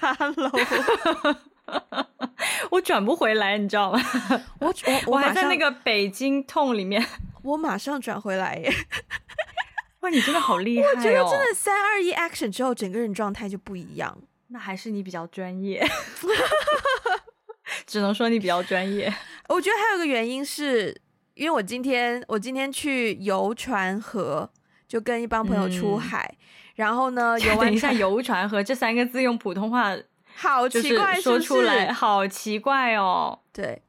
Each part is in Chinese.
Hello，我转不回来，你知道吗？我我我，我还在那个北京痛里面，我马上转回来耶！哇，你真的好厉害哦！我觉得真的三二一 action 之后，整个人状态就不一样。那还是你比较专业，只能说你比较专业。我觉得还有个原因是，因为我今天我今天去游船河，就跟一帮朋友出海，嗯、然后呢，游玩一下游船河这三个字用普通话好奇怪说出来好奇怪哦。对，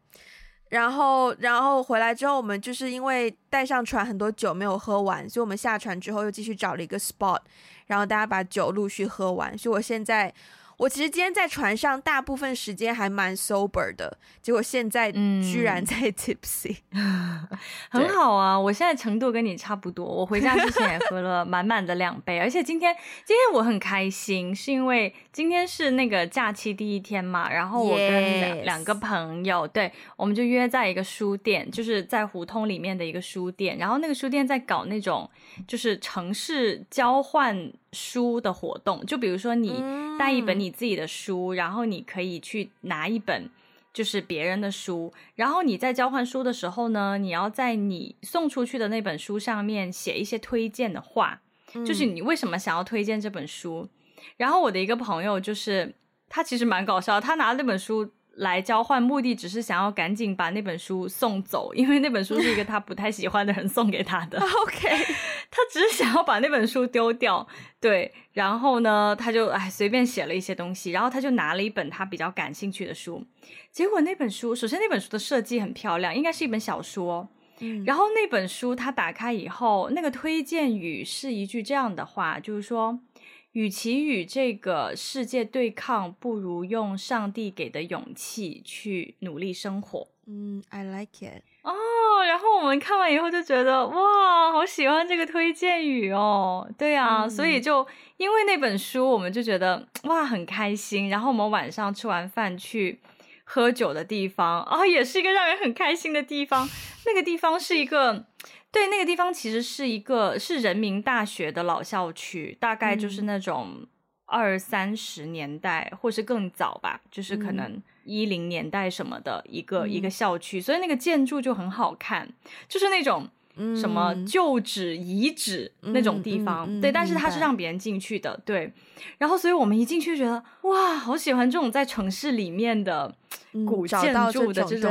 然后然后回来之后，我们就是因为带上船很多酒没有喝完，所以我们下船之后又继续找了一个 spot。然后大家把酒陆续喝完，所以我现在，我其实今天在船上大部分时间还蛮 sober 的，结果现在居然在 tipsy，嗯，很好啊！我现在程度跟你差不多，我回家之前也喝了满满的两杯，而且今天今天我很开心，是因为今天是那个假期第一天嘛，然后我跟.两个朋友，对，我们就约在一个书店，就是在胡同里面的一个书店，然后那个书店在搞那种就是城市交换。书的活动，就比如说你带一本你自己的书，嗯，然后你可以去拿一本就是别人的书，然后你在交换书的时候呢，你要在你送出去的那本书上面写一些推荐的话，嗯，就是你为什么想要推荐这本书。然后我的一个朋友就是他其实蛮搞笑，他拿那本书。来交换，目的只是想要赶紧把那本书送走，因为那本书是一个他不太喜欢的人送给他的。OK，他只是想要把那本书丢掉，对。然后呢，他就哎随便写了一些东西，然后他就拿了一本他比较感兴趣的书。结果那本书，首先那本书的设计很漂亮，应该是一本小说。嗯。然后那本书他打开以后，那个推荐语是一句这样的话，就是说。与其与这个世界对抗，不如用上帝给的勇气去努力生活。嗯，I like it。哦，然后我们看完以后就觉得哇，好喜欢这个推荐语哦。对啊，嗯，所以就因为那本书，我们就觉得哇，很开心。然后我们晚上吃完饭去喝酒的地方啊，哦，也是一个让人很开心的地方。那个地方是一个。对，那个地方其实是一个是人民大学的老校区，大概就是那种二三十年代，嗯、或是更早吧，就是可能一零年代什么的一个、嗯、一个校区，所以那个建筑就很好看，就是那种什么旧址遗址那种地方。嗯、对、嗯，但是它是让别人进去的，对。然后，所以我们一进去觉得哇，好喜欢这种在城市里面的古建筑的这种。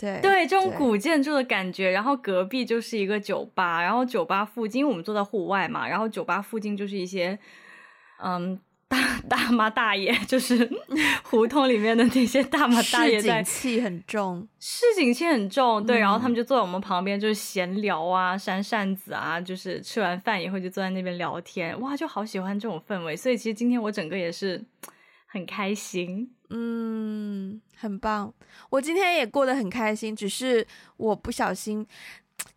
对对，这种古建筑的感觉，然后隔壁就是一个酒吧，然后酒吧附近，因为我们坐在户外嘛，然后酒吧附近就是一些，嗯，大大妈大爷，就是 胡同里面的那些大妈大爷在，市井气很重，市井气很重，对、嗯，然后他们就坐在我们旁边，就是闲聊啊，扇扇子啊，就是吃完饭以后就坐在那边聊天，哇，就好喜欢这种氛围，所以其实今天我整个也是很开心。嗯，很棒。我今天也过得很开心，只是我不小心。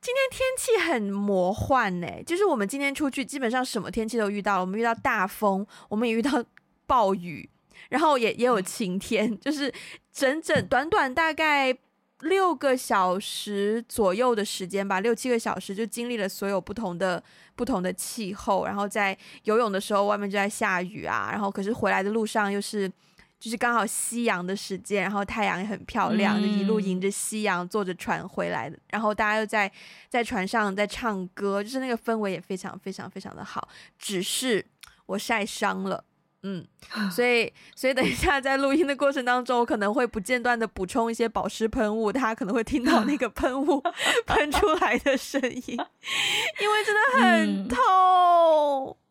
今天天气很魔幻呢，就是我们今天出去，基本上什么天气都遇到了。我们遇到大风，我们也遇到暴雨，然后也也有晴天，就是整整短短大概六个小时左右的时间吧，六七个小时就经历了所有不同的不同的气候。然后在游泳的时候，外面就在下雨啊，然后可是回来的路上又是。就是刚好夕阳的时间，然后太阳也很漂亮，嗯、就一路迎着夕阳坐着船回来的。然后大家又在在船上在唱歌，就是那个氛围也非常非常非常的好。只是我晒伤了，嗯，所以所以等一下在录音的过程当中，我可能会不间断的补充一些保湿喷雾，大家可能会听到那个喷雾 喷出来的声音，因为真的很痛。嗯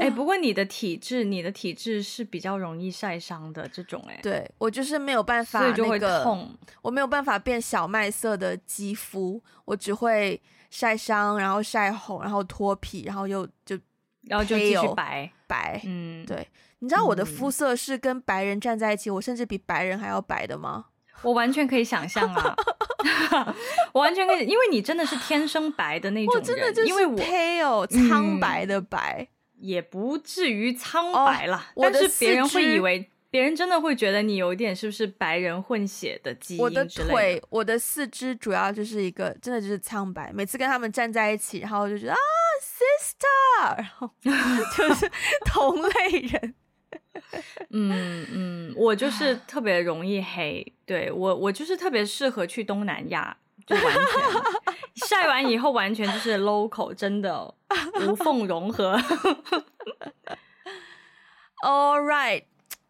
哎、欸，不过你的体质，你的体质是比较容易晒伤的这种、欸，哎，对，我就是没有办法、那个，所以就会痛，我没有办法变小麦色的肌肤，我只会晒伤，然后晒红，然后脱皮，然后又就，然后就继续白白，嗯，对，你知道我的肤色是跟白人站在一起，嗯、我甚至比白人还要白的吗？我完全可以想象啊，我完全可以，因为你真的是天生白的那种人，我真的就是因为我 pale 苍白的白。嗯也不至于苍白啦，oh, 但是别人会以为，别人真的会觉得你有一点是不是白人混血的基因的。我的腿，我的四肢主要就是一个，真的就是苍白。每次跟他们站在一起，然后就觉得啊，sister，然后 就是同类人。嗯嗯，我就是特别容易黑，对我我就是特别适合去东南亚，就完全晒完以后完全就是 local，真的无缝融合。All right，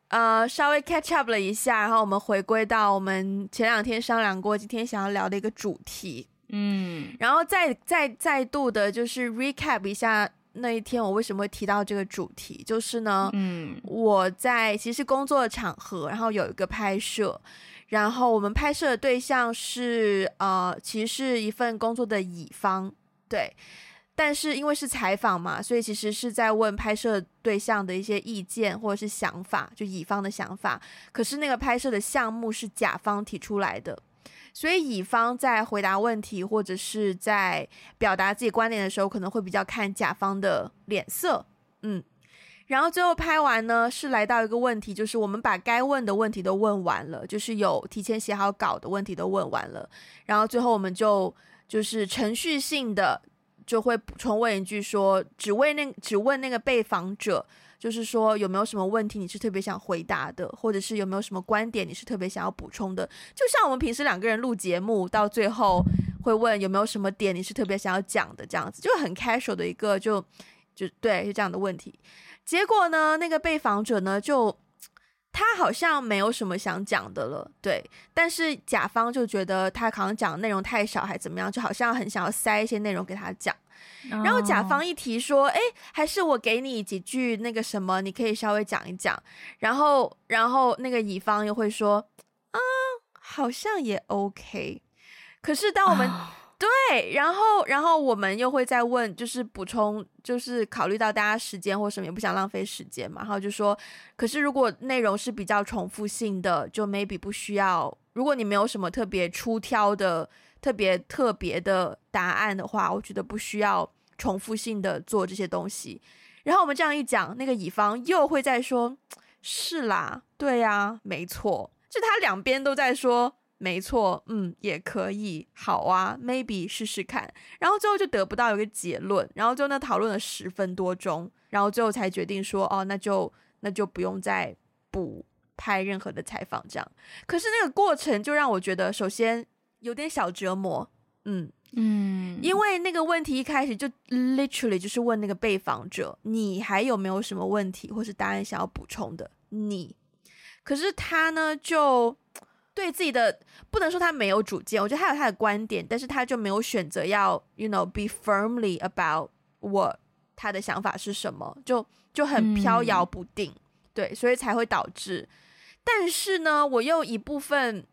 呃，稍微 catch up 了一下，然后我们回归到我们前两天商量过，今天想要聊的一个主题，嗯，然后再再再度的，就是 recap 一下。那一天我为什么会提到这个主题？就是呢，嗯，我在其实工作的场合，然后有一个拍摄，然后我们拍摄的对象是呃，其实是一份工作的乙方，对，但是因为是采访嘛，所以其实是在问拍摄对象的一些意见或者是想法，就乙方的想法。可是那个拍摄的项目是甲方提出来的。所以乙方在回答问题或者是在表达自己观点的时候，可能会比较看甲方的脸色，嗯。然后最后拍完呢，是来到一个问题，就是我们把该问的问题都问完了，就是有提前写好稿的问题都问完了。然后最后我们就就是程序性的就会补充问一句说，只问那只问那个被访者。就是说有没有什么问题你是特别想回答的，或者是有没有什么观点你是特别想要补充的？就像我们平时两个人录节目，到最后会问有没有什么点你是特别想要讲的，这样子就很 casual 的一个就就对，就这样的问题。结果呢，那个被访者呢，就他好像没有什么想讲的了，对。但是甲方就觉得他好像讲的内容太少，还怎么样，就好像很想要塞一些内容给他讲。然后甲方一提说：“哎，还是我给你几句那个什么，你可以稍微讲一讲。”然后，然后那个乙方又会说：“啊，好像也 OK。”可是当我们、oh. 对，然后，然后我们又会再问，就是补充，就是考虑到大家时间或什么，也不想浪费时间嘛。然后就说：“可是如果内容是比较重复性的，就 maybe 不需要。如果你没有什么特别出挑的。”特别特别的答案的话，我觉得不需要重复性的做这些东西。然后我们这样一讲，那个乙方又会再说：“是啦，对呀，没错。”就他两边都在说：“没错，嗯，也可以，好啊，maybe 试试看。”然后最后就得不到一个结论。然后就那讨论了十分多钟，然后最后才决定说：“哦，那就那就不用再补拍任何的采访这样。”可是那个过程就让我觉得，首先。有点小折磨，嗯嗯，因为那个问题一开始就 literally 就是问那个被访者，你还有没有什么问题或是答案想要补充的？你，可是他呢，就对自己的不能说他没有主见，我觉得他有他的观点，但是他就没有选择要，you know, be firmly about what 他的想法是什么，就就很飘摇不定，嗯，对，所以才会导致。但是呢，我又一部分。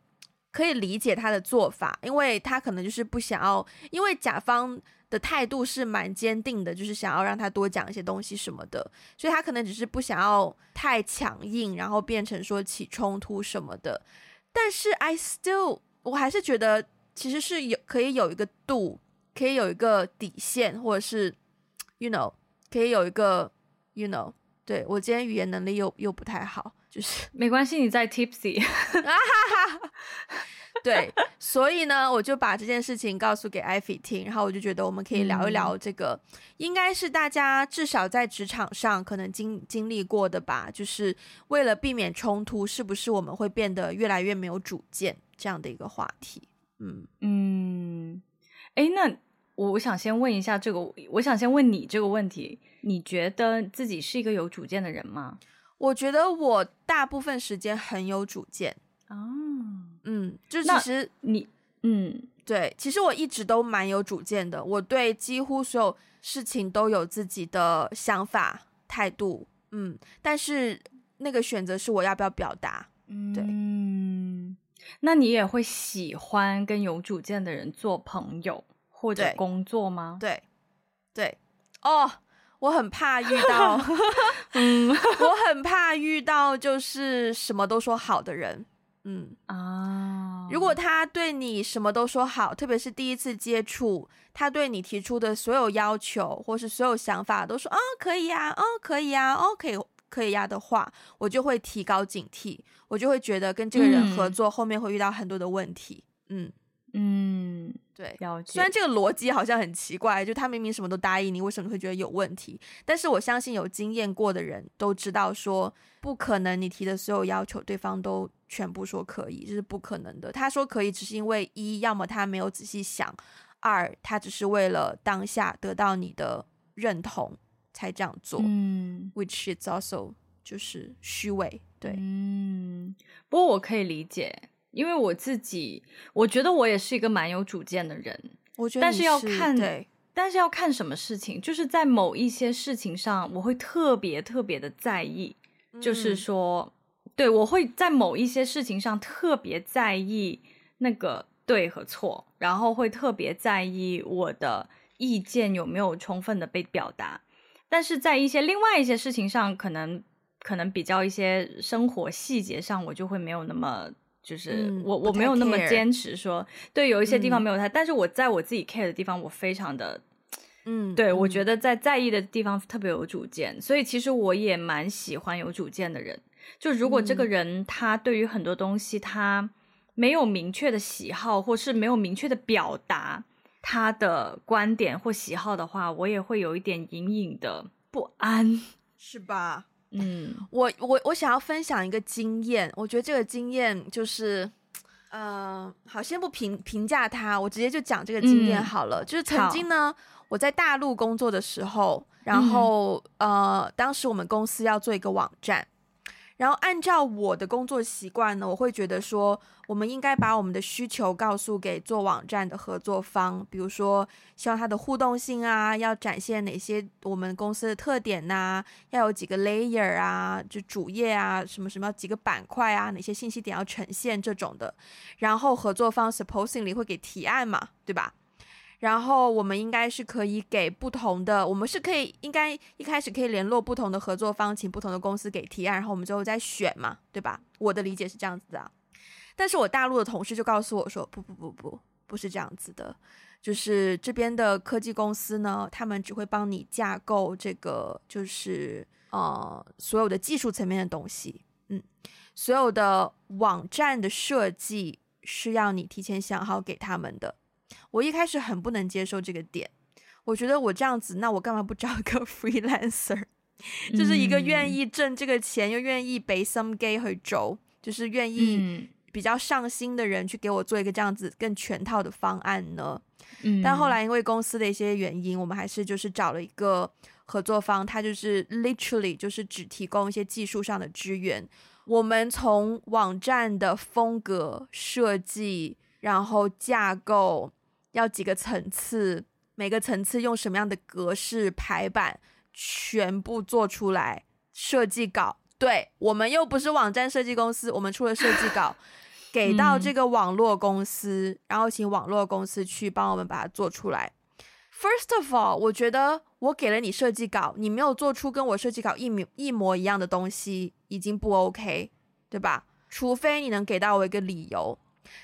可以理解他的做法，因为他可能就是不想要，因为甲方的态度是蛮坚定的，就是想要让他多讲一些东西什么的，所以他可能只是不想要太强硬，然后变成说起冲突什么的。但是 I still，我还是觉得其实是有可以有一个度，可以有一个底线，或者是 you know，可以有一个 you know，对，我今天语言能力又又不太好。就是没关系，你在 tipsy，对，所以呢，我就把这件事情告诉给艾菲听，然后我就觉得我们可以聊一聊这个，嗯、应该是大家至少在职场上可能经经历过的吧，就是为了避免冲突，是不是我们会变得越来越没有主见这样的一个话题？嗯嗯，哎，那我想先问一下这个，我想先问你这个问题，你觉得自己是一个有主见的人吗？我觉得我大部分时间很有主见哦，嗯，就其实你，嗯，对，其实我一直都蛮有主见的，我对几乎所有事情都有自己的想法态度，嗯，但是那个选择是我要不要表达，对，嗯，那你也会喜欢跟有主见的人做朋友或者工作吗？对，对，哦。Oh, 我很怕遇到，嗯，我很怕遇到就是什么都说好的人，嗯。啊，如果他对你什么都说好，特别是第一次接触，他对你提出的所有要求或是所有想法都说啊可以呀，哦可以呀，哦可以可以呀的话，我就会提高警惕，我就会觉得跟这个人合作后面会遇到很多的问题，嗯嗯。对，了解。虽然这个逻辑好像很奇怪，就他明明什么都答应你，为什么会觉得有问题？但是我相信有经验过的人都知道，说不可能，你提的所有要求，对方都全部说可以，这是不可能的。他说可以，只是因为一，要么他没有仔细想；二，他只是为了当下得到你的认同才这样做。嗯，which is also 就是虚伪。对，嗯，不过我可以理解。因为我自己，我觉得我也是一个蛮有主见的人。我觉得，但是要看，但是要看什么事情，就是在某一些事情上，我会特别特别的在意。嗯、就是说，对，我会在某一些事情上特别在意那个对和错，然后会特别在意我的意见有没有充分的被表达。但是在一些另外一些事情上，可能可能比较一些生活细节上，我就会没有那么。就是我、嗯、我没有那么坚持说，对，有一些地方没有太、嗯，但是我在我自己 care 的地方，我非常的，嗯，对，我觉得在在意的地方特别有主见，所以其实我也蛮喜欢有主见的人。就如果这个人他对于很多东西他没有明确的喜好，或是没有明确的表达他的观点或喜好的话，我也会有一点隐隐的不安，是吧？嗯，我我我想要分享一个经验，我觉得这个经验就是，呃，好，先不评评价他，我直接就讲这个经验好了。嗯、就是曾经呢，我在大陆工作的时候，然后、嗯、呃，当时我们公司要做一个网站。然后按照我的工作习惯呢，我会觉得说，我们应该把我们的需求告诉给做网站的合作方，比如说，希望它的互动性啊，要展现哪些我们公司的特点呐、要有几个 layer 啊，就主页啊，什么什么几个板块啊，哪些信息点要呈现这种的。然后合作方 supposedly 会给提案嘛，对吧？然后我们应该是可以给不同的，我们是可以应该一开始可以联络不同的合作方，请不同的公司给提案，然后我们最后再选嘛，对吧？我的理解是这样子的。但是我大陆的同事就告诉我说，不不不不，不是这样子的，就是这边的科技公司呢，他们只会帮你架构这个，就是呃所有的技术层面的东西，嗯，所有的网站的设计是要你提前想好给他们的。我一开始很不能接受这个点，我觉得我这样子，那我干嘛不找一个 freelancer，就是一个愿意挣这个钱又愿意背 some gay 和轴，就是愿意比较上心的人去给我做一个这样子更全套的方案呢？嗯，但后来因为公司的一些原因，我们还是就是找了一个合作方，他就是 literally 就是只提供一些技术上的支援，我们从网站的风格设计，然后架构。要几个层次，每个层次用什么样的格式排版，全部做出来。设计稿，对，我们又不是网站设计公司，我们出了设计稿，给到这个网络公司，嗯，然后请网络公司去帮我们把它做出来。First of all，我觉得我给了你设计稿，你没有做出跟我设计稿一模一模一样的东西，已经不 OK，对吧？除非你能给到我一个理由。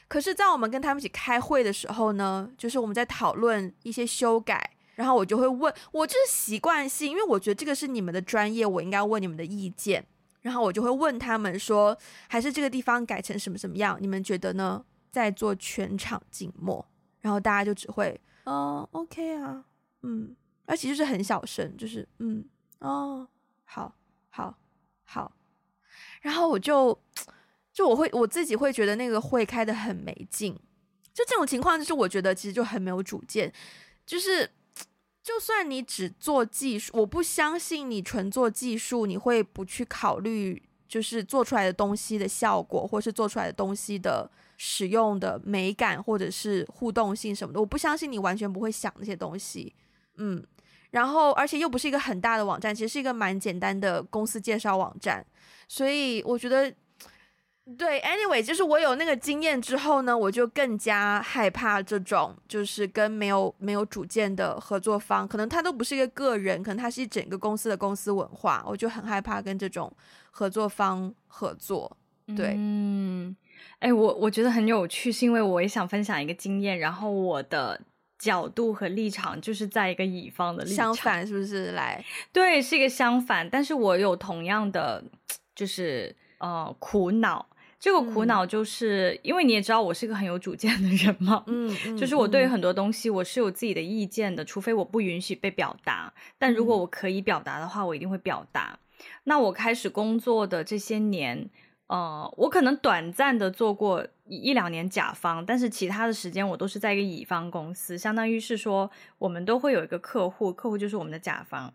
可是，在我们跟他们一起开会的时候呢，就是我们在讨论一些修改，然后我就会问，我就是习惯性，因为我觉得这个是你们的专业，我应该问你们的意见，然后我就会问他们说，还是这个地方改成什么什么样，你们觉得呢？在做全场静默，然后大家就只会，哦，OK 啊，嗯，而且就是很小声，就是，嗯，哦，好，好，好，然后我就。就我会我自己会觉得那个会开得很没劲，就这种情况，就是我觉得其实就很没有主见，就是就算你只做技术，我不相信你纯做技术，你会不去考虑就是做出来的东西的效果，或是做出来的东西的使用的美感，或者是互动性什么的，我不相信你完全不会想那些东西，嗯，然后而且又不是一个很大的网站，其实是一个蛮简单的公司介绍网站，所以我觉得。对，anyway，就是我有那个经验之后呢，我就更加害怕这种，就是跟没有没有主见的合作方，可能他都不是一个个人，可能他是一整个公司的公司文化，我就很害怕跟这种合作方合作。对，嗯，哎，我我觉得很有趣，是因为我也想分享一个经验，然后我的角度和立场就是在一个乙方的立场，相反是不是？来，对，是一个相反，但是我有同样的，就是呃苦恼。这个苦恼就是、嗯、因为你也知道我是一个很有主见的人嘛，嗯，嗯就是我对于很多东西我是有自己的意见的，除非我不允许被表达，但如果我可以表达的话，我一定会表达。那我开始工作的这些年，呃，我可能短暂的做过一两年甲方，但是其他的时间我都是在一个乙方公司，相当于是说我们都会有一个客户，客户就是我们的甲方。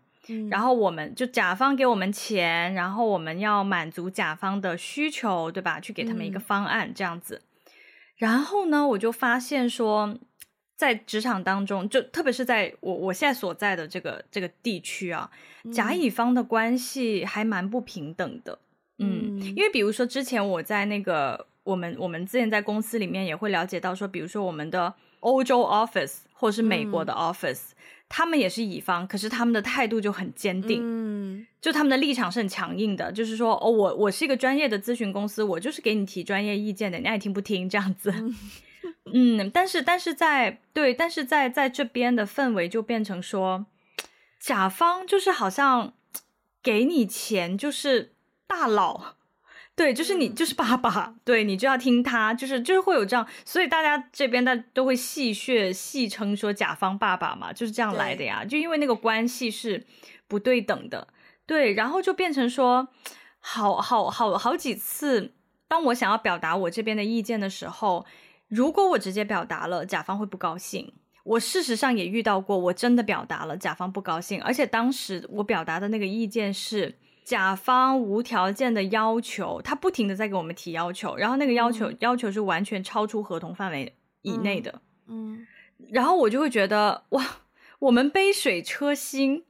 然后我们就甲方给我们钱，然后我们要满足甲方的需求，对吧？去给他们一个方案，这样子。嗯。然后呢，我就发现说，在职场当中，就特别是在我我现在所在的这个这个地区啊，甲乙方的关系还蛮不平等的。嗯，因为比如说之前我在那个我们我们之前在公司里面也会了解到说，比如说我们的欧洲 office 或者是美国的 office。他们也是乙方，可是他们的态度就很坚定，嗯，就他们的立场是很强硬的，就是说，哦，我我是一个专业的咨询公司，我就是给你提专业意见的，你爱听不听这样子，嗯，嗯，但是但是在对，但是在在这边的氛围就变成说，甲方就是好像给你钱就是大佬。对，就是你，就是爸爸，对你就要听他，就是就是会有这样，所以大家这边的都会戏谑、戏称说甲方爸爸嘛，就是这样来的呀。就因为那个关系是不对等的，对，然后就变成说，好好好好几次，当我想要表达我这边的意见的时候，如果我直接表达了，甲方会不高兴。我事实上也遇到过，我真的表达了，甲方不高兴，而且当时我表达的那个意见是。甲方无条件的要求，他不停的在给我们提要求，然后那个要求、嗯、要求是完全超出合同范围以内的，嗯，嗯，然后我就会觉得哇，我们杯水车薪，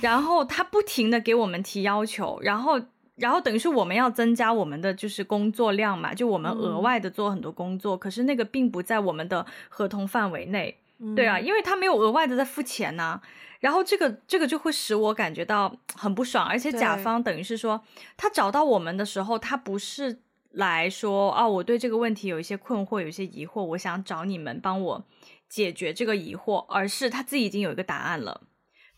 然后他不停的给我们提要求，然后然后等于是我们要增加我们的就是工作量嘛，就我们额外的做很多工作，嗯、可是那个并不在我们的合同范围内，嗯、对啊，因为他没有额外的在付钱呐、啊。然后这个这个就会使我感觉到很不爽，而且甲方等于是说，他找到我们的时候，他不是来说啊，我对这个问题有一些困惑，有一些疑惑，我想找你们帮我解决这个疑惑，而是他自己已经有一个答案了，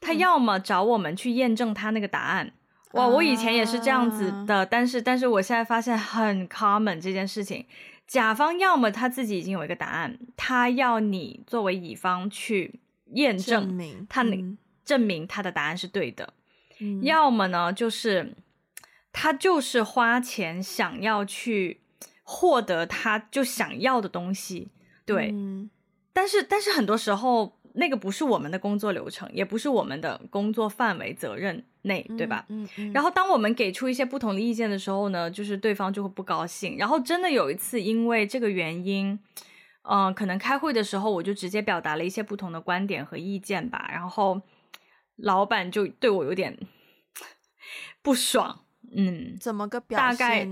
他要么找我们去验证他那个答案。嗯、哇，我以前也是这样子的，但是但是我现在发现很 common 这件事情，甲方要么他自己已经有一个答案，他要你作为乙方去。验证他那证明他的答案是对的，嗯、要么呢就是他就是花钱想要去获得他就想要的东西，对，嗯、但是但是很多时候那个不是我们的工作流程，也不是我们的工作范围责任内，对吧？嗯、然后当我们给出一些不同的意见的时候呢，就是对方就会不高兴。然后真的有一次因为这个原因。嗯、呃，可能开会的时候我就直接表达了一些不同的观点和意见吧，然后老板就对我有点不爽。嗯，怎么个表现？大概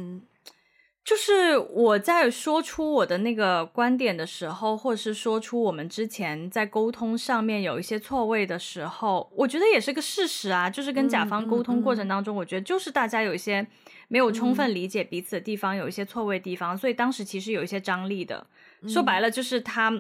就是我在说出我的那个观点的时候，或者是说出我们之前在沟通上面有一些错位的时候，我觉得也是个事实啊。就是跟甲方沟通过程当中，嗯嗯嗯、我觉得就是大家有一些没有充分理解彼此的地方，嗯、有一些错位地方，所以当时其实有一些张力的。说白了就是他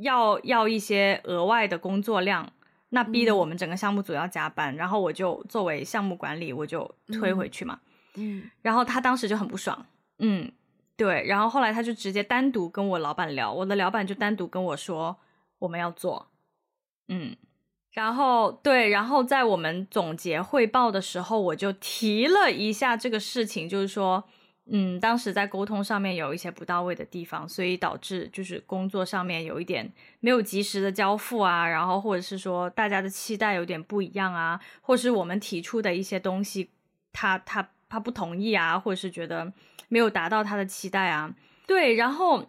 要要一些额外的工作量，那逼得我们整个项目组要加班，嗯、然后我就作为项目管理，我就推回去嘛。嗯，嗯然后他当时就很不爽，嗯，对，然后后来他就直接单独跟我老板聊，我的老板就单独跟我说我们要做，嗯，然后对，然后在我们总结汇报的时候，我就提了一下这个事情，就是说。嗯，当时在沟通上面有一些不到位的地方，所以导致就是工作上面有一点没有及时的交付啊，然后或者是说大家的期待有点不一样啊，或是我们提出的一些东西，他他他不同意啊，或者是觉得没有达到他的期待啊，对，然后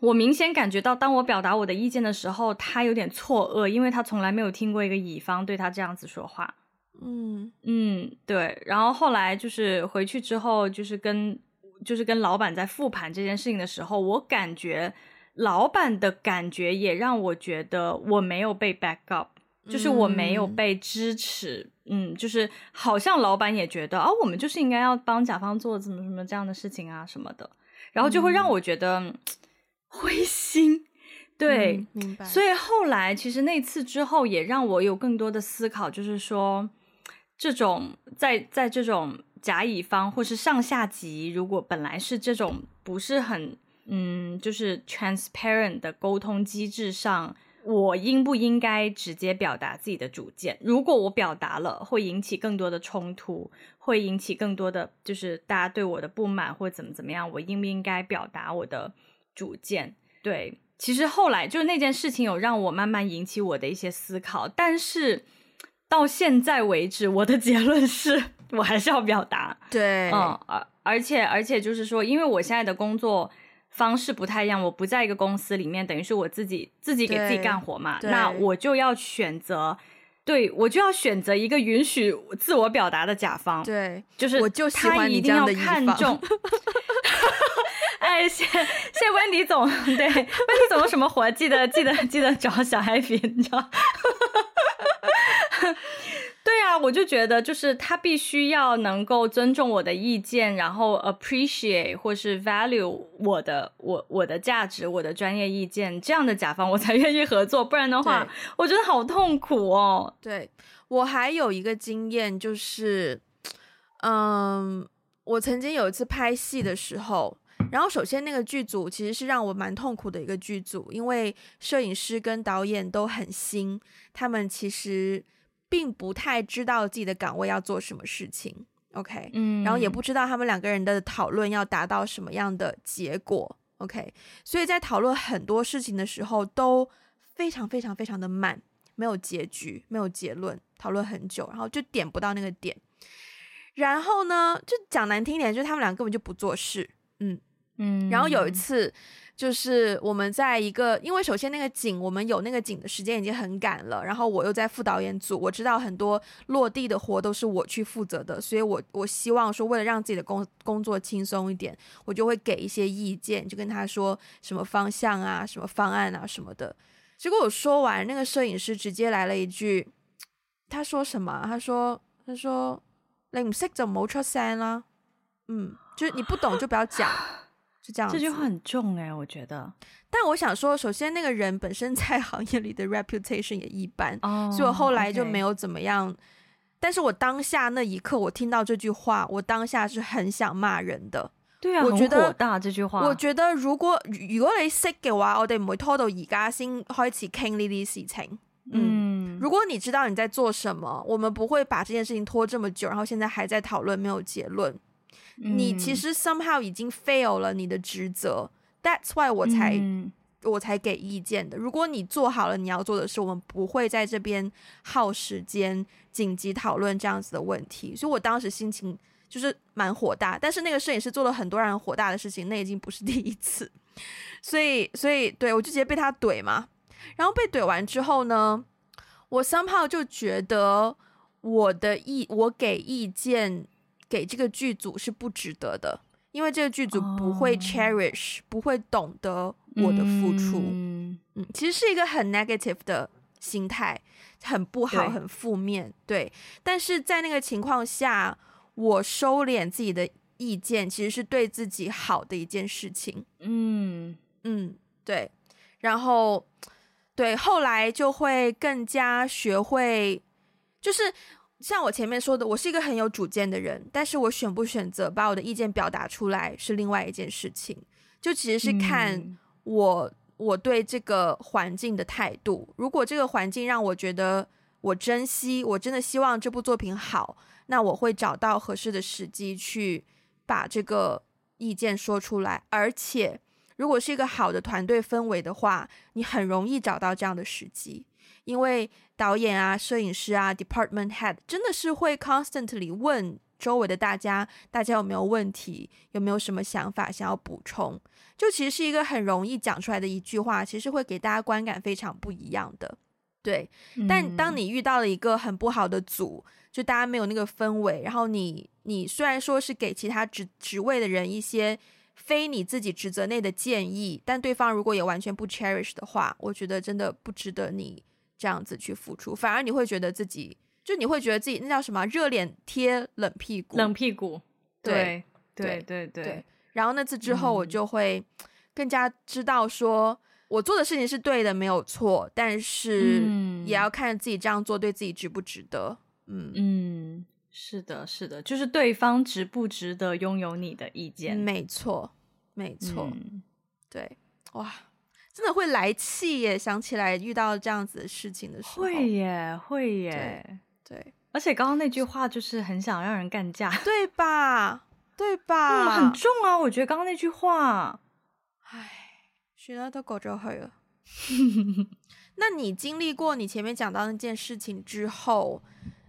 我明显感觉到，当我表达我的意见的时候，他有点错愕，因为他从来没有听过一个乙方对他这样子说话。嗯嗯，对，然后后来就是回去之后，就是跟。就是跟老板在复盘这件事情的时候，我感觉老板的感觉也让我觉得我没有被 back up，就是我没有被支持，嗯，嗯，就是好像老板也觉得啊，我们就是应该要帮甲方做怎么什么这样的事情啊什么的，然后就会让我觉得、嗯、灰心，对、嗯，明白。所以后来其实那次之后也让我有更多的思考，就是说这种在在这种。甲乙方或是上下级，如果本来是这种不是很嗯，就是 transparent 的沟通机制上，我应不应该直接表达自己的主见？如果我表达了，会引起更多的冲突，会引起更多的就是大家对我的不满，或怎么怎么样？我应不应该表达我的主见？对，其实后来就那件事情有让我慢慢引起我的一些思考，但是到现在为止，我的结论是我还是要表达。对，嗯，而而且而且就是说，因为我现在的工作方式不太一样，我不在一个公司里面，等于是我自己自己给自己干活嘛，那我就要选择，对，我就要选择一个允许自我表达的甲方。对，就是我就喜欢你这样的乙方。他一定要看重。哎，谢谢温迪总，对，温迪总有什么活？记得记得记得找小海比，你知道？我就觉得就是他必须要能够尊重我的意见，然后 appreciate 或是 value 我的我我的价值，我的专业意见，这样的甲方我才愿意合作，不然的话，我觉得好痛苦哦。对，我还有一个经验就是，嗯，我曾经有一次拍戏的时候。然后，首先那个剧组其实是让我蛮痛苦的一个剧组，因为摄影师跟导演都很新，他们其实并不太知道自己的岗位要做什么事情，OK，嗯，然后也不知道他们两个人的讨论要达到什么样的结果，OK，所以在讨论很多事情的时候都非常非常非常的慢，没有结局，没有结论，讨论很久，然后就点不到那个点，然后呢，就讲难听一点，就是他们俩根本就不做事，嗯。嗯，然后有一次，就是我们在一个，因为首先那个景，我们有那个景的时间已经很赶了，然后我又在副导演组，我知道很多落地的活都是我去负责的，所以我我希望说，为了让自己的工工作轻松一点，我就会给一些意见，就跟他说什么方向啊，什么方案啊什么的。结果我说完，那个摄影师直接来了一句，他说什么？他说他说你唔识就唔好出声啦，嗯，就是你不懂就不要讲。是这样，这句话很重哎、欸，我觉得。但我想说，首先那个人本身在 行业里的 reputation 也一般，oh, 所以我后来就没有怎么样。Okay. 但是我当下那一刻，我听到这句话，我当下是很想骂人的。对啊，我觉得大这句话。我觉得如果如果你识嘅话，我哋唔会拖到而家先开始倾呢啲事情。嗯，如果你知道你在做什么，我们不会把这件事情拖这么久，然后现在还在讨论，没有结论。你其实 somehow 已经 fail 了你的职责，That's why 我才、嗯、我才给意见的。如果你做好了你要做的事，我们不会在这边耗时间紧急讨论这样子的问题。所以我当时心情就是蛮火大，但是那个摄影师做了很多让人火大的事情，那已经不是第一次。所以，所以对我就直接被他怼嘛。然后被怼完之后呢，我 somehow 就觉得我的意我给意见。给这个剧组是不值得的，因为这个剧组不会 cherish，、oh. 不会懂得我的付出。嗯，嗯，其实是一个很 negative 的心态，很不好，很负面。对，但是在那个情况下，我收敛自己的意见，其实是对自己好的一件事情。嗯嗯，对。然后，对，后来就会更加学会，就是。像我前面说的，我是一个很有主见的人，但是我选不选择把我的意见表达出来是另外一件事情。就其实是看我、嗯、我对这个环境的态度。如果这个环境让我觉得我珍惜，我真的希望这部作品好，那我会找到合适的时机去把这个意见说出来。而且，如果是一个好的团队氛围的话，你很容易找到这样的时机。因为导演啊、摄影师啊、department head 真的是会 constantly 问周围的大家，大家有没有问题，有没有什么想法想要补充？就其实是一个很容易讲出来的一句话，其实会给大家观感非常不一样的。对，嗯、但当你遇到了一个很不好的组，就大家没有那个氛围，然后你你虽然说是给其他职职位的人一些非你自己职责内的建议，但对方如果也完全不 cherish 的话，我觉得真的不值得你。这样子去付出，反而你会觉得自己，就你会觉得自己那叫什么？热脸贴冷屁股，冷屁股。对对对对对。然后那次之后，我就会更加知道说，我做的事情是对的，没有错，但是也要看自己这样做对自己值不值得。嗯嗯，是的，是的，就是对方值不值得拥有你的意见？没错，没错，嗯、对，哇，真的会来气耶！想起来遇到这样子的事情的时候，会耶，会耶，对，对，而且刚刚那句话就是很想让人干架，对吧？对吧？嗯、很重啊！我觉得刚刚那句话，唉，学了都狗就会了。那你经历过你前面讲到那件事情之后，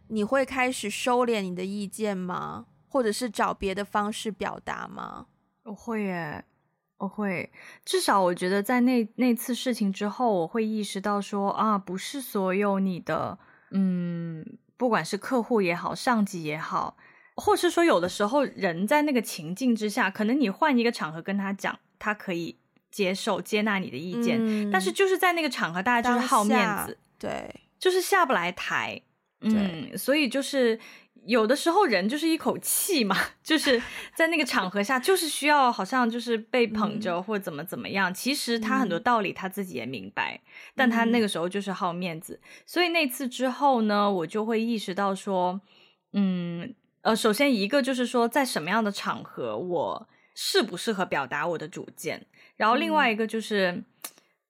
你会开始收敛你的意见吗？或者是找别的方式表达吗？我会耶，我会。至少我觉得在那那次事情之后，我会意识到说啊，不是所有你的，嗯，不管是客户也好，上级也好，或是说有的时候人在那个情境之下，可能你换一个场合跟他讲，他可以。接受接纳你的意见，嗯，但是就是在那个场合，大家就是好面子，对，就是下不来台，嗯，所以就是有的时候人就是一口气嘛，就是在那个场合下，就是需要好像就是被捧着或怎么怎么样，嗯，其实他很多道理他自己也明白，嗯，但他那个时候就是好面子，所以那次之后呢，我就会意识到说，嗯，呃，首先一个就是说，在什么样的场合我适不适合表达我的主见。然后另外一个就是，嗯、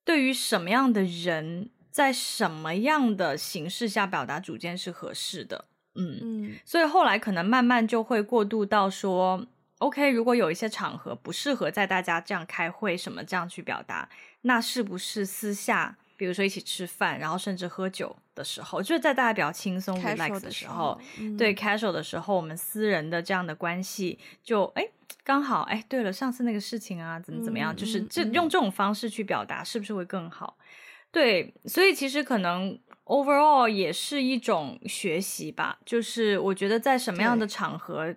对于什么样的人，在什么样的形式下表达主见是合适的，嗯嗯，所以后来可能慢慢就会过渡到说，OK，如果有一些场合不适合在大家这样开会什么这样去表达，那是不是私下，比如说一起吃饭，然后甚至喝酒的时候，就是在大家比较轻松 relax 的时候，嗯、对 casual 的时候，我们私人的这样的关系就哎。刚好哎，对了，上次那个事情啊，怎么怎么样，嗯、就是这用这种方式去表达，是不是会更好？对，所以其实可能 overall 也是一种学习吧。就是我觉得在什么样的场合，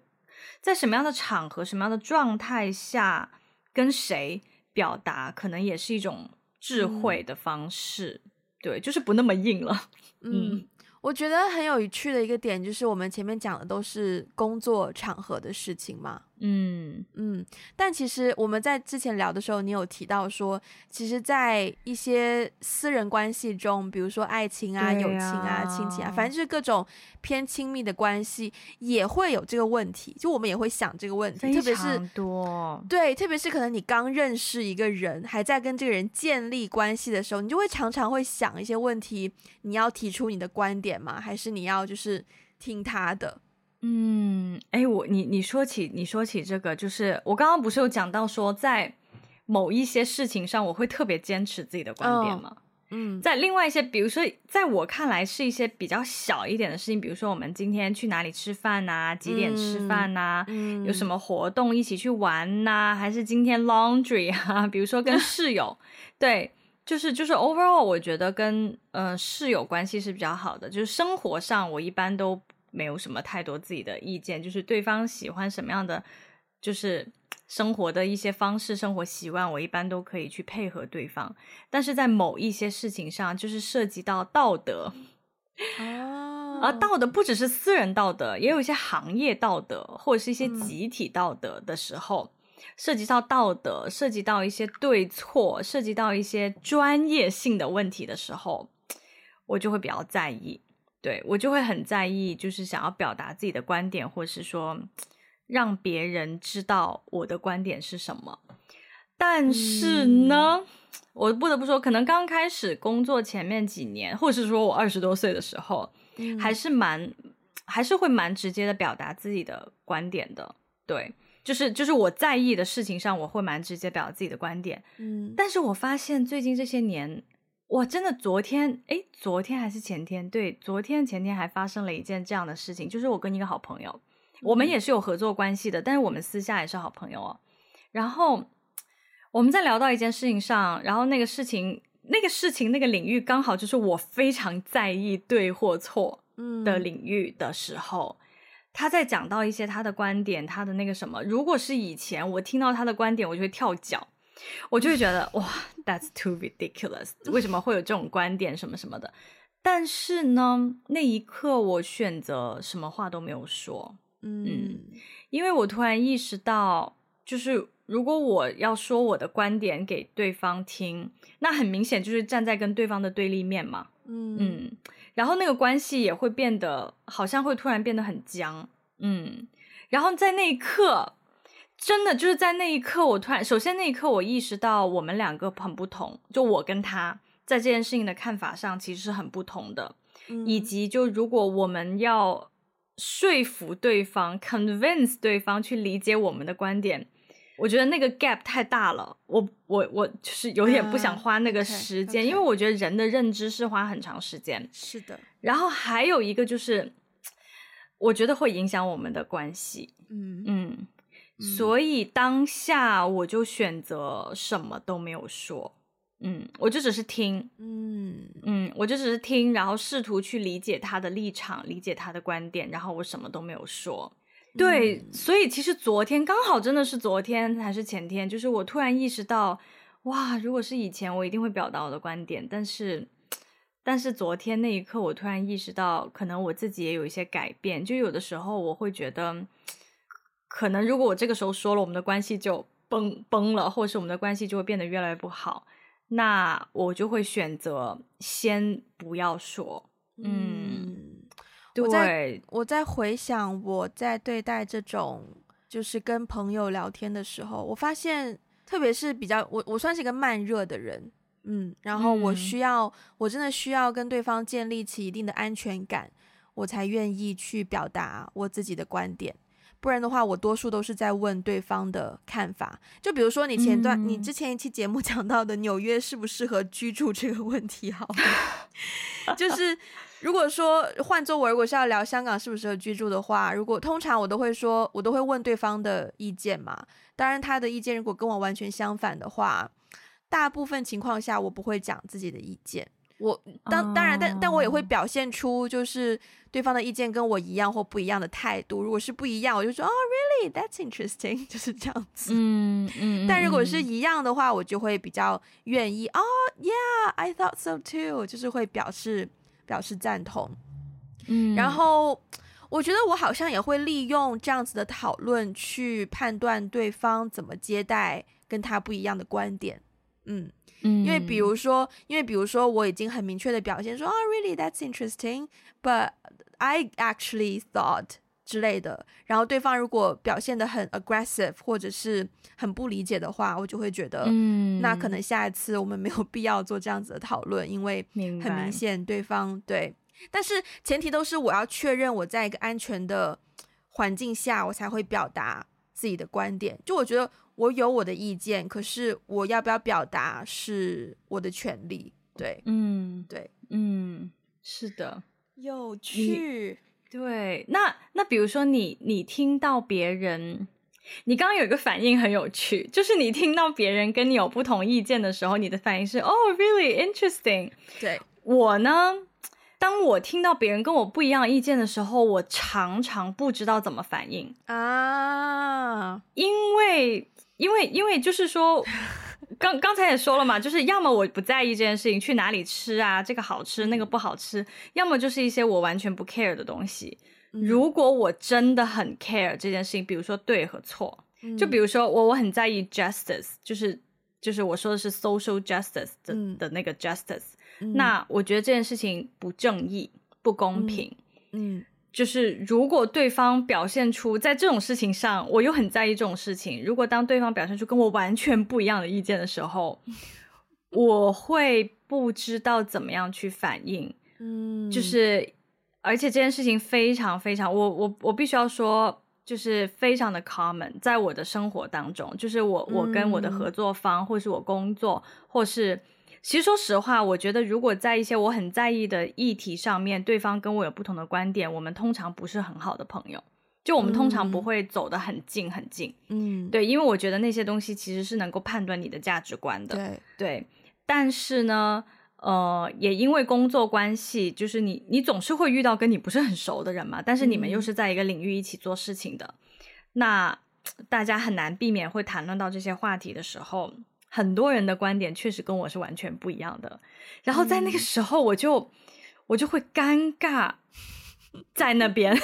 在什么样的场合、什么样的状态下跟谁表达，可能也是一种智慧的方式。嗯、对，就是不那么硬了。嗯。嗯我觉得很有趣的一个点就是，我们前面讲的都是工作场合的事情嘛，嗯嗯，但其实我们在之前聊的时候，你有提到说，其实，在一些私人关系中，比如说爱情啊、友情啊、亲情啊，反正就是各种偏亲密的关系，也会有这个问题。就我们也会想这个问题，特别是多对，特别是可能你刚认识一个人，还在跟这个人建立关系的时候，你就会常常会想一些问题，你要提出你的观点。吗？还是你要就是听他的？嗯，哎，我你你说起你说起这个，就是我刚刚不是有讲到说，在某一些事情上，我会特别坚持自己的观点吗？嗯，在另外一些，比如说，在我看来是一些比较小一点的事情，比如说我们今天去哪里吃饭呐？几点吃饭呐？嗯，有什么活动一起去玩呐？还是今天 laundry 啊？比如说跟室友，对。就是就是 overall，我觉得跟呃室友关系是比较好的。就是生活上，我一般都没有什么太多自己的意见。就是对方喜欢什么样的，就是生活的一些方式、生活习惯，我一般都可以去配合对方。但是在某一些事情上，就是涉及到道德哦，而道德不只是私人道德，也有一些行业道德或者是一些集体道德的时候。嗯涉及到道德，涉及到一些对错，涉及到一些专业性的问题的时候，我就会比较在意。对，我就会很在意，就是想要表达自己的观点，或是说让别人知道我的观点是什么。但是呢，嗯、我不得不说，可能刚开始工作前面几年，或者是说我二十多岁的时候，嗯、还是蛮，还是会蛮直接的表达自己的观点的。对。就是就是我在意的事情上，我会蛮直接表达自己的观点。嗯，但是我发现最近这些年，我真的昨天，诶，昨天还是前天？对，昨天前天还发生了一件这样的事情，就是我跟一个好朋友，我们也是有合作关系的，但是我们私下也是好朋友哦。然后我们在聊到一件事情上，然后那个事情，那个事情，那个领域刚好就是我非常在意对或错的领域的时候。嗯他在讲到一些他的观点，他的那个什么，如果是以前我听到他的观点，我就会跳脚，我就会觉得哇，That's too ridiculous，为什么会有这种观点什么什么的？但是呢，那一刻我选择什么话都没有说，嗯，因为我突然意识到，就是如果我要说我的观点给对方听，那很明显就是站在跟对方的对立面嘛。嗯嗯，然后那个关系也会变得好像会突然变得很僵。嗯，然后在那一刻，真的就是在那一刻，我突然首先那一刻我意识到我们两个很不同，就我跟他在这件事情的看法上其实是很不同的，嗯、以及就如果我们要说服对方，convince 对方去理解我们的观点。我觉得那个 gap 太大了，我我我就是有点不想花那个时间，uh, okay, okay. 因为我觉得人的认知是花很长时间。是的，然后还有一个就是，我觉得会影响我们的关系。嗯嗯，所以当下我就选择什么都没有说。嗯，我就只是听。嗯嗯，我就只是听，然后试图去理解他的立场，理解他的观点，然后我什么都没有说。对，嗯、所以其实昨天刚好真的是昨天还是前天，就是我突然意识到，哇，如果是以前，我一定会表达我的观点，但是，但是昨天那一刻，我突然意识到，可能我自己也有一些改变。就有的时候，我会觉得，可能如果我这个时候说了，我们的关系就崩崩了，或者是我们的关系就会变得越来越不好，那我就会选择先不要说，嗯。嗯我在。我在回想我在对待这种就是跟朋友聊天的时候，我发现特别是比较我我算是一个慢热的人，嗯，然后我需要、嗯、我真的需要跟对方建立起一定的安全感，我才愿意去表达我自己的观点，不然的话，我多数都是在问对方的看法。就比如说你前段、嗯、你之前一期节目 讲到的纽约适不适合居住这个问题，好，就是。如果说换作我，如果是要聊香港适不适合居住的话，如果通常我都会说，我都会问对方的意见嘛。当然，他的意见如果跟我完全相反的话，大部分情况下我不会讲自己的意见。我当当然，但但我也会表现出就是对方的意见跟我一样或不一样的态度。如果是不一样，我就说哦，really，that's interesting，就是这样子。嗯嗯。但如果是一样的话，我就会比较愿意。哦，yeah，I thought so too，就是会表示。表示赞同，嗯，然后我觉得我好像也会利用这样子的讨论去判断对方怎么接待跟他不一样的观点，嗯嗯，因为比如说，因为比如说我已经很明确的表现说，啊，really that's interesting，but I actually thought 之类的，然后对方如果表现的很 aggressive 或者是很不理解的话，我就会觉得，嗯，那可能下一次我们没有必要做这样子的讨论，因为很明显对方对，但是前提都是我要确认我在一个安全的环境下，我才会表达自己的观点。就我觉得我有我的意见，可是我要不要表达是我的权利。对，嗯，对，嗯，是的，有趣。对，那那比如说你你听到别人，你刚刚有一个反应很有趣，就是你听到别人跟你有不同意见的时候，你的反应是哦，really interesting。对，我呢，当我听到别人跟我不一样意见的时候，我常常不知道怎么反应啊，因为因为因为就是说。刚刚才也说了嘛，就是要么我不在意这件事情，去哪里吃啊，这个好吃，那个不好吃，要么就是一些我完全不 care 的东西。嗯、如果我真的很 care 这件事情，比如说对和错，嗯、就比如说我我很在意 justice，就是就是我说的是 social justice 的、嗯、的那个 justice，、嗯、那我觉得这件事情不正义、不公平，嗯。嗯就是如果对方表现出在这种事情上，我又很在意这种事情。如果当对方表现出跟我完全不一样的意见的时候，我会不知道怎么样去反应。嗯，就是而且这件事情非常非常，我我我必须要说，就是非常的 common，在我的生活当中，就是我我跟我的合作方，或是我工作，或是。其实说实话，我觉得如果在一些我很在意的议题上面，对方跟我有不同的观点，我们通常不是很好的朋友。就我们通常不会走得很近很近。嗯，对，因为我觉得那些东西其实是能够判断你的价值观的。对对，但是呢，呃，也因为工作关系，就是你你总是会遇到跟你不是很熟的人嘛，但是你们又是在一个领域一起做事情的，嗯、那大家很难避免会谈论到这些话题的时候。很多人的观点确实跟我是完全不一样的，然后在那个时候，我就、嗯、我就会尴尬在那边，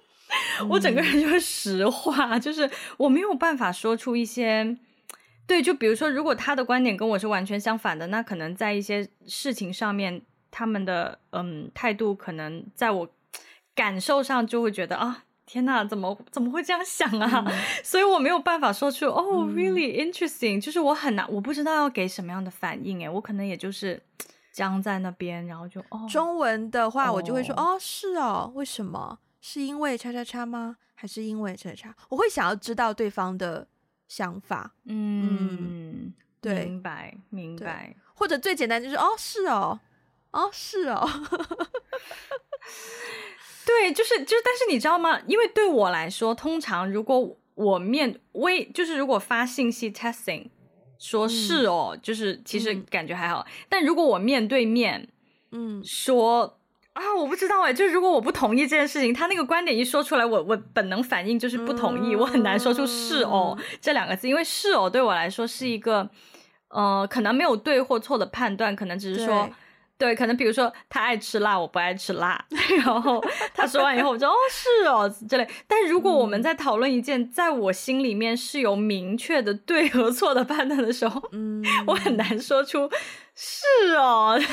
我整个人就会石化，就是我没有办法说出一些对，就比如说，如果他的观点跟我是完全相反的，那可能在一些事情上面，他们的嗯态度可能在我感受上就会觉得啊，天哪，怎么怎么会这样想啊？嗯、所以我没有办法说出哦、oh,，really interesting，、嗯、就是我很难，我不知道要给什么样的反应诶，我可能也就是僵在那边，然后就哦。中文的话，我就会说哦，哦，是哦，为什么？是因为叉叉叉吗？还是因为叉叉叉？我会想要知道对方的。想法，嗯，嗯对，明白，明白。或者最简单就是，哦，是哦，哦，是哦，对，就是就是，但是你知道吗？因为对我来说，通常如果我面微，就是如果发信息 testing 说是哦，嗯、就是其实感觉还好。嗯、但如果我面对面，嗯，说。啊，我不知道哎，就如果我不同意这件事情，他那个观点一说出来，我我本能反应就是不同意，嗯、我很难说出是哦这两个字，因为是哦对我来说是一个，呃，可能没有对或错的判断，可能只是说，对，可能比如说他爱吃辣，我不爱吃辣，然后他说完以后，我就哦是哦之类。但如果我们在讨论一件在我心里面是有明确的对和错的判断的时候，嗯，我很难说出是哦。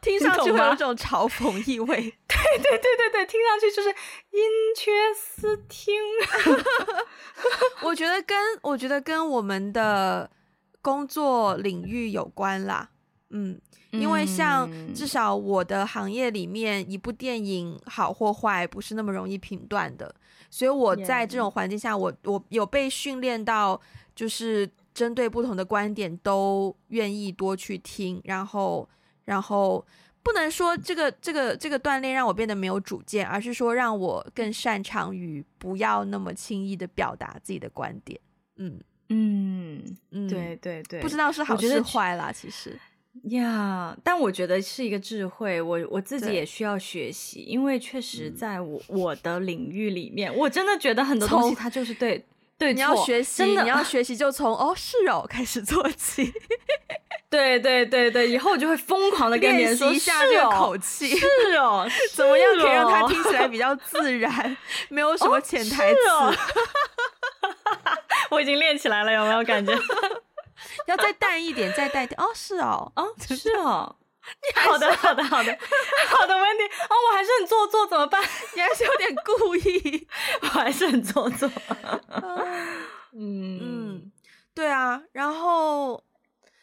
听上去会有一种嘲讽意味，对对对对对，听上去就是因缺思听。我觉得跟我觉得跟我们的工作领域有关啦，嗯，因为像至少我的行业里面，一部电影好或坏不是那么容易评断的，所以我在这种环境下，我我有被训练到，就是针对不同的观点都愿意多去听，然后。然后不能说这个这个这个锻炼让我变得没有主见，而是说让我更擅长于不要那么轻易的表达自己的观点。嗯。嗯嗯，对对对，不知道是好是坏啦，其实呀，但我觉得是一个智慧，我我自己也需要学习，因为确实在我我的领域里面，我真的觉得很多东西它就是对。对，你要学习，真的你要 学习，就从哦是哦开始做起。对对对对，以后我就会疯狂的跟别人说一下这个口气，是哦，怎么样可以让他听起来比较自然，没有什么潜台词。我已经练起来了，有没有感觉？要再淡一点，再淡一点。哦，是哦，哦，是哦。好的，好的，好的，好的问题哦，我还是很做作，怎么办？你还是有点故意，我还是很做作。嗯嗯，对啊，然后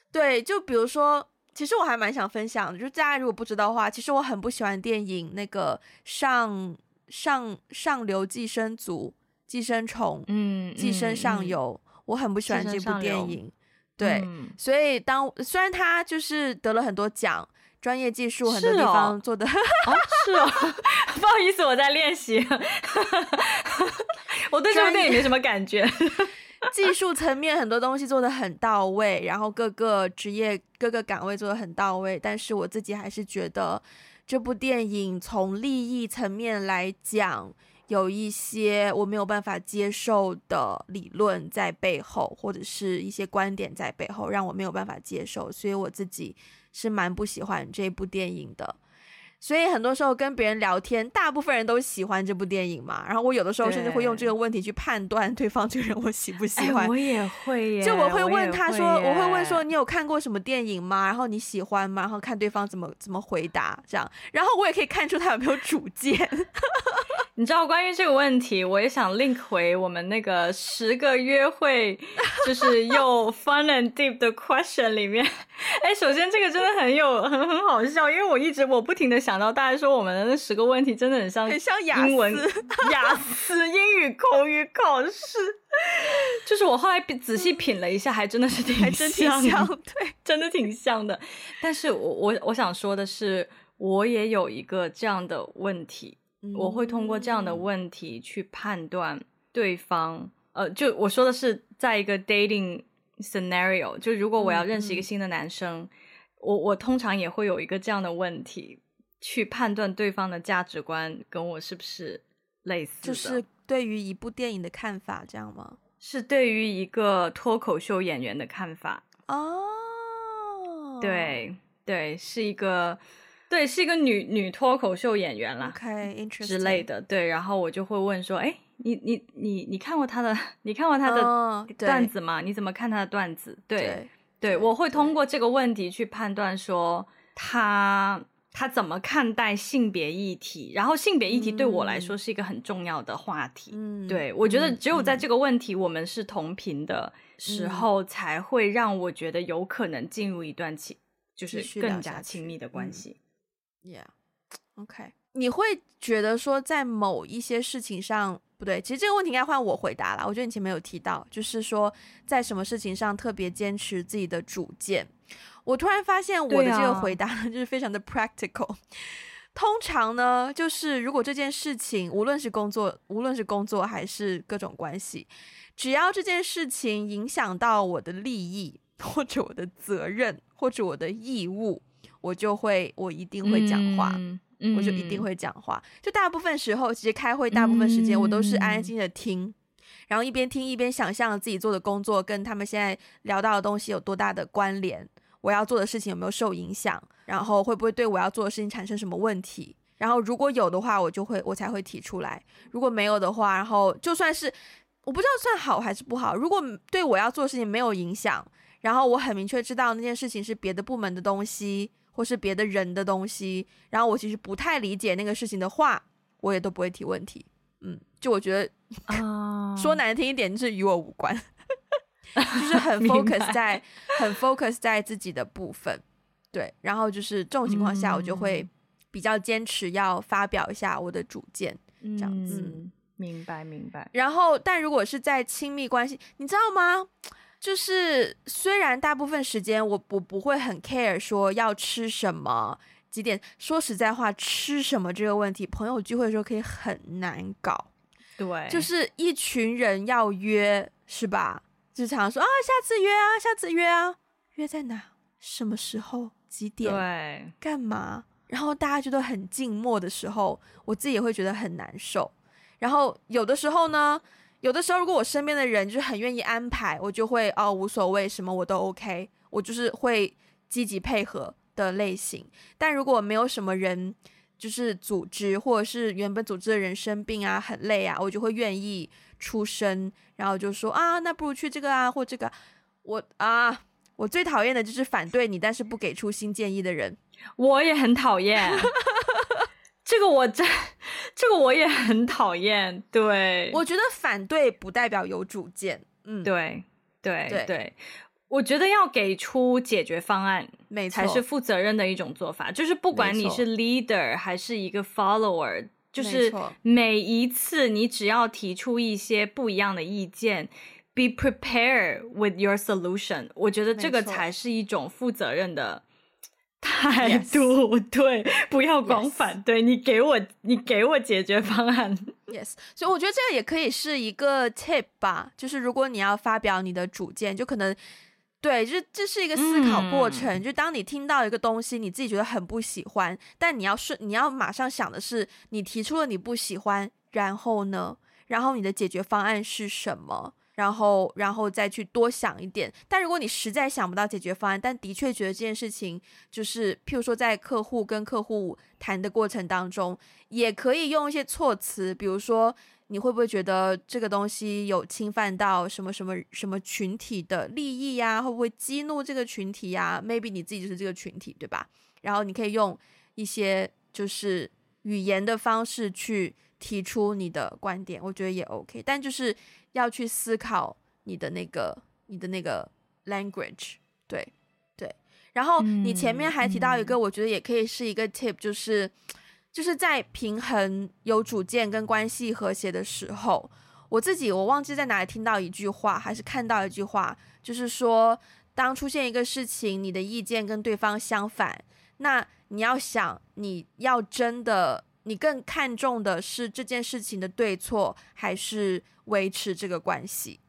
对，就比如说，其实我还蛮想分享的，就是大家如果不知道的话，其实我很不喜欢电影那个上上上流寄生族、寄生虫，嗯，寄生上游，嗯、我很不喜欢这部电影。对，嗯、所以当虽然他就是得了很多奖，专业技术很多地方做的是哦，是哦，不好意思，我在练习，我对这部电影没什么感觉，技术层面很多东西做的很到位，然后各个职业各个岗位做的很到位，但是我自己还是觉得这部电影从利益层面来讲。有一些我没有办法接受的理论在背后，或者是一些观点在背后，让我没有办法接受，所以我自己是蛮不喜欢这部电影的。所以很多时候跟别人聊天，大部分人都喜欢这部电影嘛。然后我有的时候甚至会用这个问题去判断对方这个人我喜不喜欢。哎，我也会耶，就我会问他说，我，我会问说你有看过什么电影吗？然后你喜欢吗？然后看对方怎么怎么回答这样，然后我也可以看出他有没有主见。你知道关于这个问题，我也想 link 回我们那个十个约会，就是又 fun and deep 的 question 里面。哎，首先这个真的很有很很好笑，因为我一直我不停的想到，大家说我们的那十个问题真的很像很像英文雅思英语口语考试。就是我后来仔细品了一下，还真的是挺还真挺像，对，真的挺像的。但是我我我想说的是，我也有一个这样的问题。我会通过这样的问题去判断对方，呃，就我说的是，在一个 dating scenario，就如果我要认识一个新的男生，嗯、我我通常也会有一个这样的问题去判断对方的价值观跟我是不是类似的，就是对于一部电影的看法，这样吗？是对于一个脱口秀演员的看法哦，对对，是一个。对，是一个女女脱口秀演员啦，Okay, 之类的。对，然后我就会问说，哎，你你你你看过他的？你看过他的段子吗？哦、你怎么看他的段子？对对，对，我会通过这个问题去判断说他他怎么看待性别议题，然后性别议题对我来说是一个很重要的话题。嗯，对，我觉得只有在这个问题我们是同频的时候，才会让我觉得有可能进入一段亲，就是更加亲密的关系。嗯、Yeah，OK。你会觉得说，在某一些事情上不对，其实这个问题应该换我回答了。我觉得你前面有提到，就是说在什么事情上特别坚持自己的主见。我突然发现我的这个回答呢，就是非常的 practical。通常呢，就是如果这件事情无论是工作，无论是工作还是各种关系，只要这件事情影响到我的利益或者我的责任或者我的义务，我就会我一定会讲话。嗯我就一定会讲话，嗯、就大部分时候，其实开会大部分时间我都是安安静静的听，嗯、然后一边听一边想象自己做的工作跟他们现在聊到的东西有多大的关联，我要做的事情有没有受影响，然后会不会对我要做的事情产生什么问题，然后如果有的话，我就会我才会提出来，如果没有的话，然后就算是我不知道算好还是不好，如果对我要做的事情没有影响，然后我很明确知道那件事情是别的部门的东西。或是别的人的东西，然后我其实不太理解那个事情的话，我也都不会提问题。嗯，就我觉得，uh, 说难听一点，就是与我无关，就是很 focus 在很 focus 在自己的部分。对，然后就是这种情况下，我就会比较坚持要发表一下我的主见，这样子。嗯、明白，明白。然后，但如果是在亲密关系，你知道吗？就是虽然大部分时间我我不会很 care 说要吃什么几点，说实在话，吃什么这个问题，朋友聚会的时候可以很难搞。对，就是一群人要约是吧？就常说啊，下次约啊，下次约啊，约在哪？什么时候？几点？对，干嘛？然后大家觉得很静默的时候，我自己也会觉得很难受。然后有的时候呢。有的时候，如果我身边的人就是很愿意安排，我就会哦无所谓，什么我都 OK，我就是会积极配合的类型。但如果没有什么人就是组织，或者是原本组织的人生病啊，很累啊，我就会愿意出声，然后就说啊，那不如去这个啊，或这个。我啊，我最讨厌的就是反对你，但是不给出新建议的人。我也很讨厌。这个我真，这个我也很讨厌。对，我觉得反对不代表有主见。嗯，对，对，对，对，我觉得要给出解决方案，没错，才是负责任的一种做法。就是不管你是 leader 还是一个 follower，就是每一次你只要提出一些不一样的意见，be prepared with your solution。我觉得这个才是一种负责任的。态度 Yes. 对，不要光反对 Yes. 你给我，你给我解决方案。Yes，所以我觉得这个也可以是一个 tip 吧，就是如果你要发表你的主见，就可能对，就是这是一个思考过程。嗯、就当你听到一个东西，你自己觉得很不喜欢，但你要顺，你要马上想的是，你提出了你不喜欢，然后呢，然后你的解决方案是什么？然后，然后再去多想一点。但如果你实在想不到解决方案，但的确觉得这件事情就是，譬如说在客户跟客户谈的过程当中，也可以用一些措辞，比如说你会不会觉得这个东西有侵犯到什么什么什么群体的利益呀？会不会激怒这个群体呀？Maybe 你自己就是这个群体，对吧？然后你可以用一些就是语言的方式去提出你的观点，我觉得也 OK。但就是。要去思考你的那个你的那个 language，对对。然后你前面还提到一个，我觉得也可以是一个 tip，就是就是在平衡有主见跟关系和谐的时候，我自己我忘记在哪里听到一句话，还是看到一句话，就是说，当出现一个事情，你的意见跟对方相反，那你要想，你要真的。你更看重的是这件事情的对错，还是维持这个关系？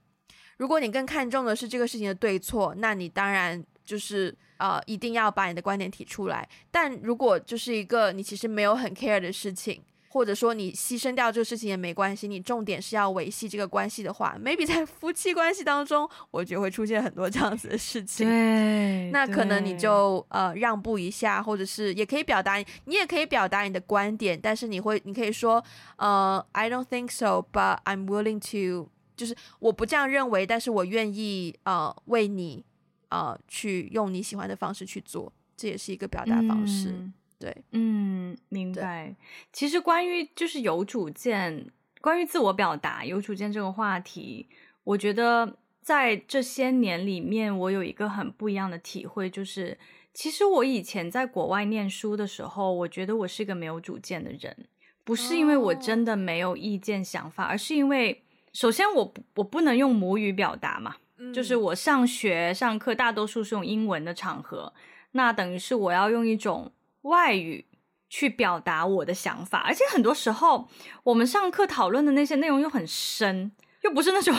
如果你更看重的是这个事情的对错，那你当然就是呃，一定要把你的观点提出来。但如果就是一个你其实没有很 care 的事情，或者说你牺牲掉这个事情也没关系，你重点是要维系这个关系的话，maybe 在 夫妻关系当中，我觉得会出现很多这样子的事情。对，那可能你就呃让步一下，或者是也可以表达，你也可以表达你的观点，但是你会，你可以说，呃，I don't think so，but I'm willing to，就是我不这样认为，但是我愿意呃为你呃去用你喜欢的方式去做，这也是一个表达方式。嗯对，嗯，明白。其实关于就是有主见，关于自我表达、有主见这个话题，我觉得在这些年里面，我有一个很不一样的体会，就是其实我以前在国外念书的时候，我觉得我是一个没有主见的人，不是因为我真的没有意见想法，哦、而是因为首先我我不能用母语表达嘛，嗯、就是我上学上课大多数是用英文的场合，那等于是我要用一种。外语去表达我的想法，而且很多时候我们上课讨论的那些内容又很深，又不是那种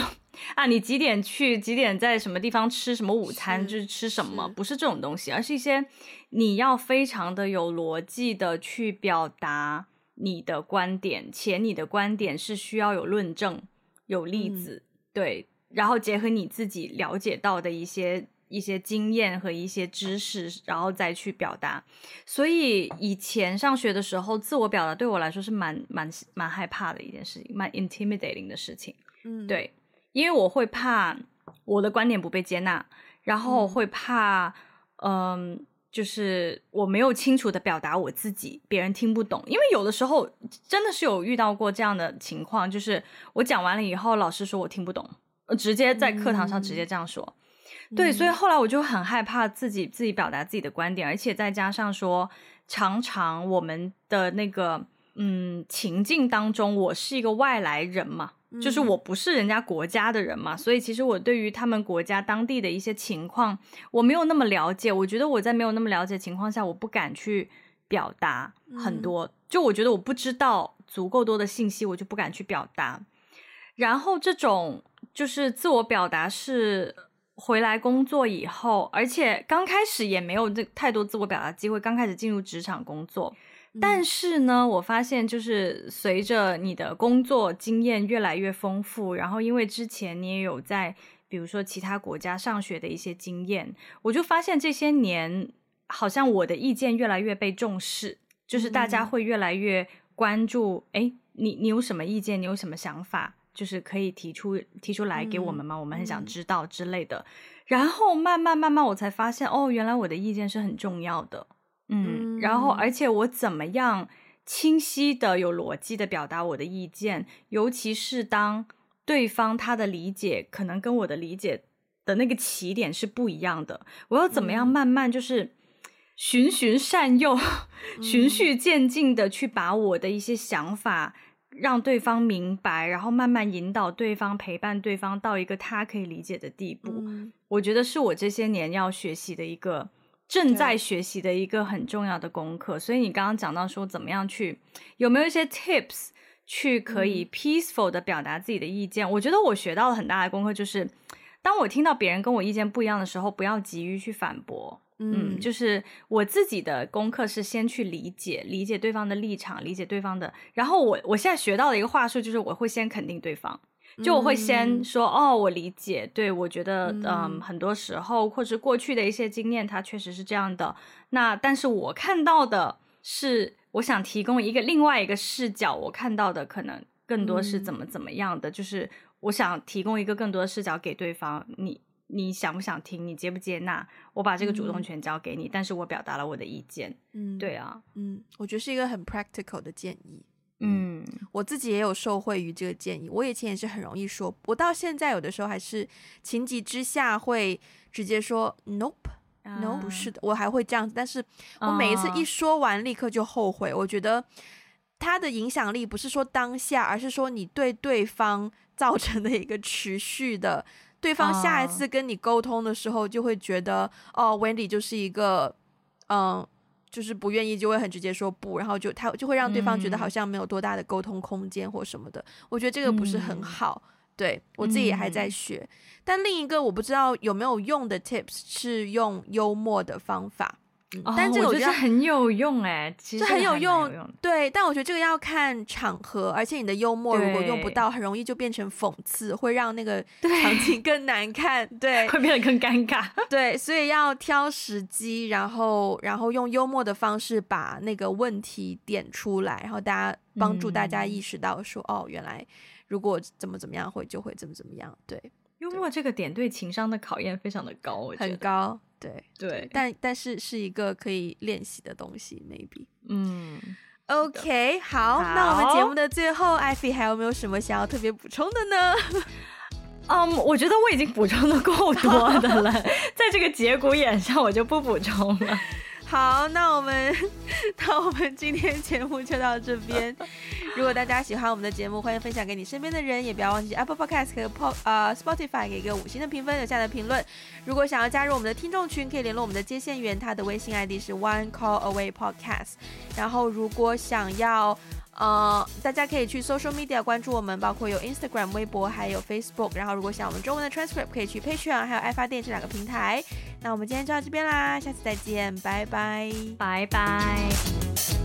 啊，你几点去，几点在什么地方吃什么午餐，是就是吃什么，不是这种东西，而是一些你要非常的有逻辑的去表达你的观点，且你的观点是需要有论证、有例子，嗯、对，然后结合你自己了解到的一些。一些经验和一些知识，然后再去表达。所以以前上学的时候，自我表达对我来说是蛮蛮蛮害怕的一件事情，蛮 intimidating 的事情。嗯，对，因为我会怕我的观点不被接纳，然后会怕，嗯，嗯，就是我没有清楚的表达我自己，别人听不懂。因为有的时候真的是有遇到过这样的情况，就是我讲完了以后，老师说我听不懂，直接在课堂上直接这样说。嗯对，所以后来我就很害怕自己自己表达自己的观点，而且再加上说，常常我们的那个嗯情境当中，我是一个外来人嘛，嗯、就是我不是人家国家的人嘛，所以其实我对于他们国家当地的一些情况，我没有那么了解。我觉得我在没有那么了解的情况下，我不敢去表达很多，嗯、就我觉得我不知道足够多的信息，我就不敢去表达。然后这种就是自我表达是。回来工作以后，而且刚开始也没有这太多自我表达机会。刚开始进入职场工作，但是呢，我发现就是随着你的工作经验越来越丰富，然后因为之前你也有在比如说其他国家上学的一些经验，我就发现这些年好像我的意见越来越被重视，就是大家会越来越关注，哎，你你有什么意见？你有什么想法？就是可以提出提出来给我们吗？我们很想知道之类的。嗯、然后慢慢慢慢，我才发现哦，原来我的意见是很重要的。嗯，嗯然后而且我怎么样清晰的、有逻辑的表达我的意见，尤其是当对方他的理解可能跟我的理解的那个起点是不一样的，我要怎么样慢慢就是循循善诱、嗯、循序渐进的去把我的一些想法。让对方明白，然后慢慢引导对方，陪伴对方到一个他可以理解的地步。嗯、我觉得是我这些年要学习的一个，正在学习的一个很重要的功课。所以你刚刚讲到说，怎么样去，有没有一些 tips 去可以 peaceful 的表达自己的意见？嗯、我觉得我学到了很大的功课，就是当我听到别人跟我意见不一样的时候，不要急于去反驳。嗯，就是我自己的功课是先去理解，理解对方的立场，理解对方的。然后我我现在学到的一个话术就是，我会先肯定对方，就我会先说，嗯、哦，我理解，对，我觉得，嗯，嗯，很多时候或者过去的一些经验，它确实是这样的。那但是我看到的是，我想提供一个另外一个视角，我看到的可能更多是怎么怎么样的，嗯、就是我想提供一个更多的视角给对方，你。你想不想听？你接不接纳？我把这个主动权交给你，嗯、但是我表达了我的意见。嗯，对啊，嗯，我觉得是一个很 practical 的建议。嗯，我自己也有受惠于这个建议。我以前也是很容易说，我到现在有的时候还是情急之下会直接说 nope，no，、uh, 不是的，我还会这样子。但是我每一次一说完，立刻就后悔。Uh, 我觉得它的影响力不是说当下，而是说你对对方造成的一个持续的。对方下一次跟你沟通的时候，就会觉得、uh, 哦，Wendy 就是一个，嗯，就是不愿意，就会很直接说不，然后就他就会让对方觉得好像没有多大的沟通空间或什么的。嗯、我觉得这个不是很好，嗯、对我自己也还在学。嗯、但另一个我不知道有没有用的 tips 是用幽默的方法，嗯，但这个我觉得很有用哎，其实很有用，有用。对，但我觉得这个要看场合，而且你的幽默如果用不到，很容易就变成讽刺，会让那个场景 更难看，对，会变得更尴尬。对，所以要挑时机，然后然后用幽默的方式把那个问题点出来，然后大家帮助大家意识到说，嗯、哦，原来如果怎么怎么样会就会怎么怎么样。对，幽默这个点对情商的考验非常的高，我觉得很高。对对，但但是是一个可以练习的东西，maybe。嗯，OK，好，好，那我们节目的最后，艾菲还有没有什么想要特别补充的呢？嗯、um，我觉得我已经补充的够多的了，在这个节骨眼上，我就不补充了。好，那我们那我们今天节目就到这边。如果大家喜欢我们的节目，欢迎分享给你身边的人，也不要忘记 Apple Podcast 和 Po 呃 Spotify 给一个五星的评分，留下的评论。如果想要加入我们的听众群，可以联络我们的接线员，他的微信 ID 是 One Call Away Podcast。然后如果想要呃，大家可以去 Social Media 关注我们，包括有 Instagram、微博，还有 Facebook。然后如果想我们中文的 Transcript，可以去 Patreon 还有爱发电这两个平台。那我们今天就到这边啦，下次再见，拜拜，拜拜。